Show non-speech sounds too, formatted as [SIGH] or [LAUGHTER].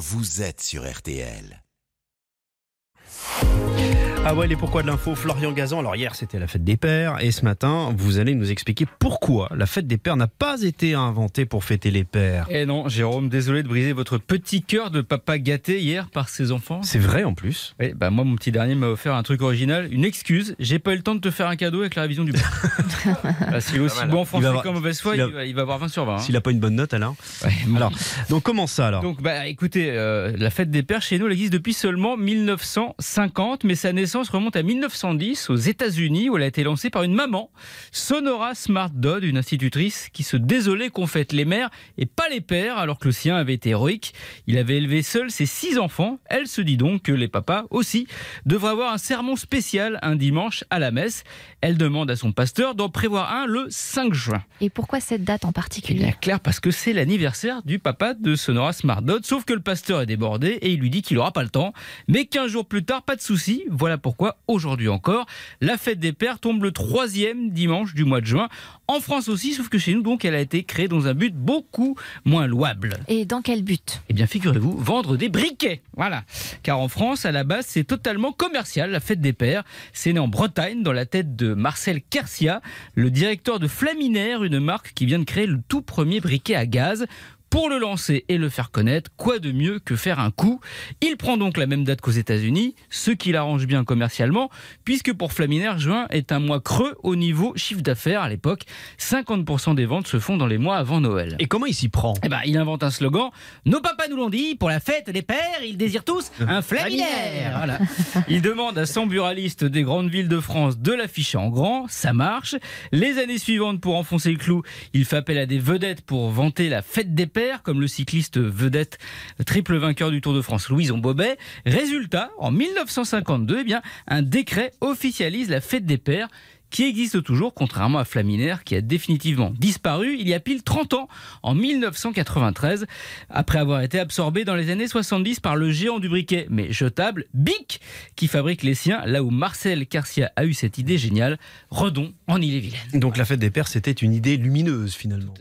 vous êtes sur RTL. Ah ouais, les pourquoi de l'info, Florian Gazan. Alors hier, c'était la fête des pères, et ce matin, vous allez nous expliquer pourquoi la fête des pères n'a pas été inventée pour fêter les pères. Eh non, Jérôme, désolé de briser votre petit cœur de papa gâté hier par ses enfants. C'est vrai en plus. Oui, bah moi, mon petit dernier m'a offert un truc original, une excuse. J'ai pas eu le temps de te faire un cadeau avec la révision du bac. [LAUGHS] Bah, S'il est aussi bon en Il français avoir- qu'en mauvaise foi, il a- va, il va avoir 20 sur 20. hein. S'il a pas une bonne note, alors. Ouais, bon. Alors, donc comment ça alors? Donc, bah, écoutez, euh, la fête des pères chez nous, elle existe depuis seulement 1950, mais sa naissance remonte à 1910 aux États-Unis, où elle a été lancée par une maman, Sonora Smart Dodd, une institutrice qui se désolait qu'on fête les mères et pas les pères, alors que le sien avait été héroïque. Il avait élevé seul ses six enfants. Elle se dit donc que les papas aussi devraient avoir un sermon spécial un dimanche à la messe. Elle demande à son pasteur d'en prévoir un le 5 juin. Et pourquoi cette date en Eh bien, particulier clair, parce que c'est l'anniversaire du papa de Sonora Smardot, sauf que le pasteur est débordé et il lui dit qu'il n'aura pas le temps. Mais 15 jours plus tard, pas de souci. Voilà pourquoi, aujourd'hui encore, la fête des pères tombe le troisième dimanche du mois de juin. En France aussi, sauf que chez nous, donc, elle a été créée dans un but beaucoup moins louable. Et dans quel but? Eh bien, figurez-vous, vendre des briquets. Voilà. Car en France, à la base, c'est totalement commercial, la fête des pères. C'est né en Bretagne, dans la tête de Marcel Kersia, le directeur de Flaminaire, une marque qui vient de créer le tout premier briquet à gaz. Pour le lancer et le faire connaître, quoi de mieux que faire un coup? Il prend donc la même date qu'aux États-Unis, ce qui l'arrange bien commercialement, puisque pour Flaminaire, juin est un mois creux au niveau chiffre d'affaires à l'époque. 50% des ventes se font dans les mois avant Noël. Et comment il s'y prend? Eh ben, il invente un slogan. Nos papas nous l'ont dit, pour la fête des pères, ils désirent tous un flaminaire. Voilà. Il demande à 100 buralistes des grandes villes de France de l'afficher en grand. Ça marche. Les années suivantes, pour enfoncer le clou, il fait appel à des vedettes pour vanter la fête des pères, comme le cycliste vedette triple vainqueur du Tour de France, Louison Bobet. Résultat, en 1952, eh bien, un décret officialise la fête des pères qui existe toujours, contrairement à Flaminaire, qui a définitivement disparu il y a pile 30 ans, en 1993, après avoir été absorbé dans les années 70 par le géant du briquet, mais jetable, Bic, qui fabrique les siens, là où Marcel Carcia a eu cette idée géniale, Redon, en Ille-et-Vilaine. Donc la fête des pères, c'était une idée lumineuse finalement.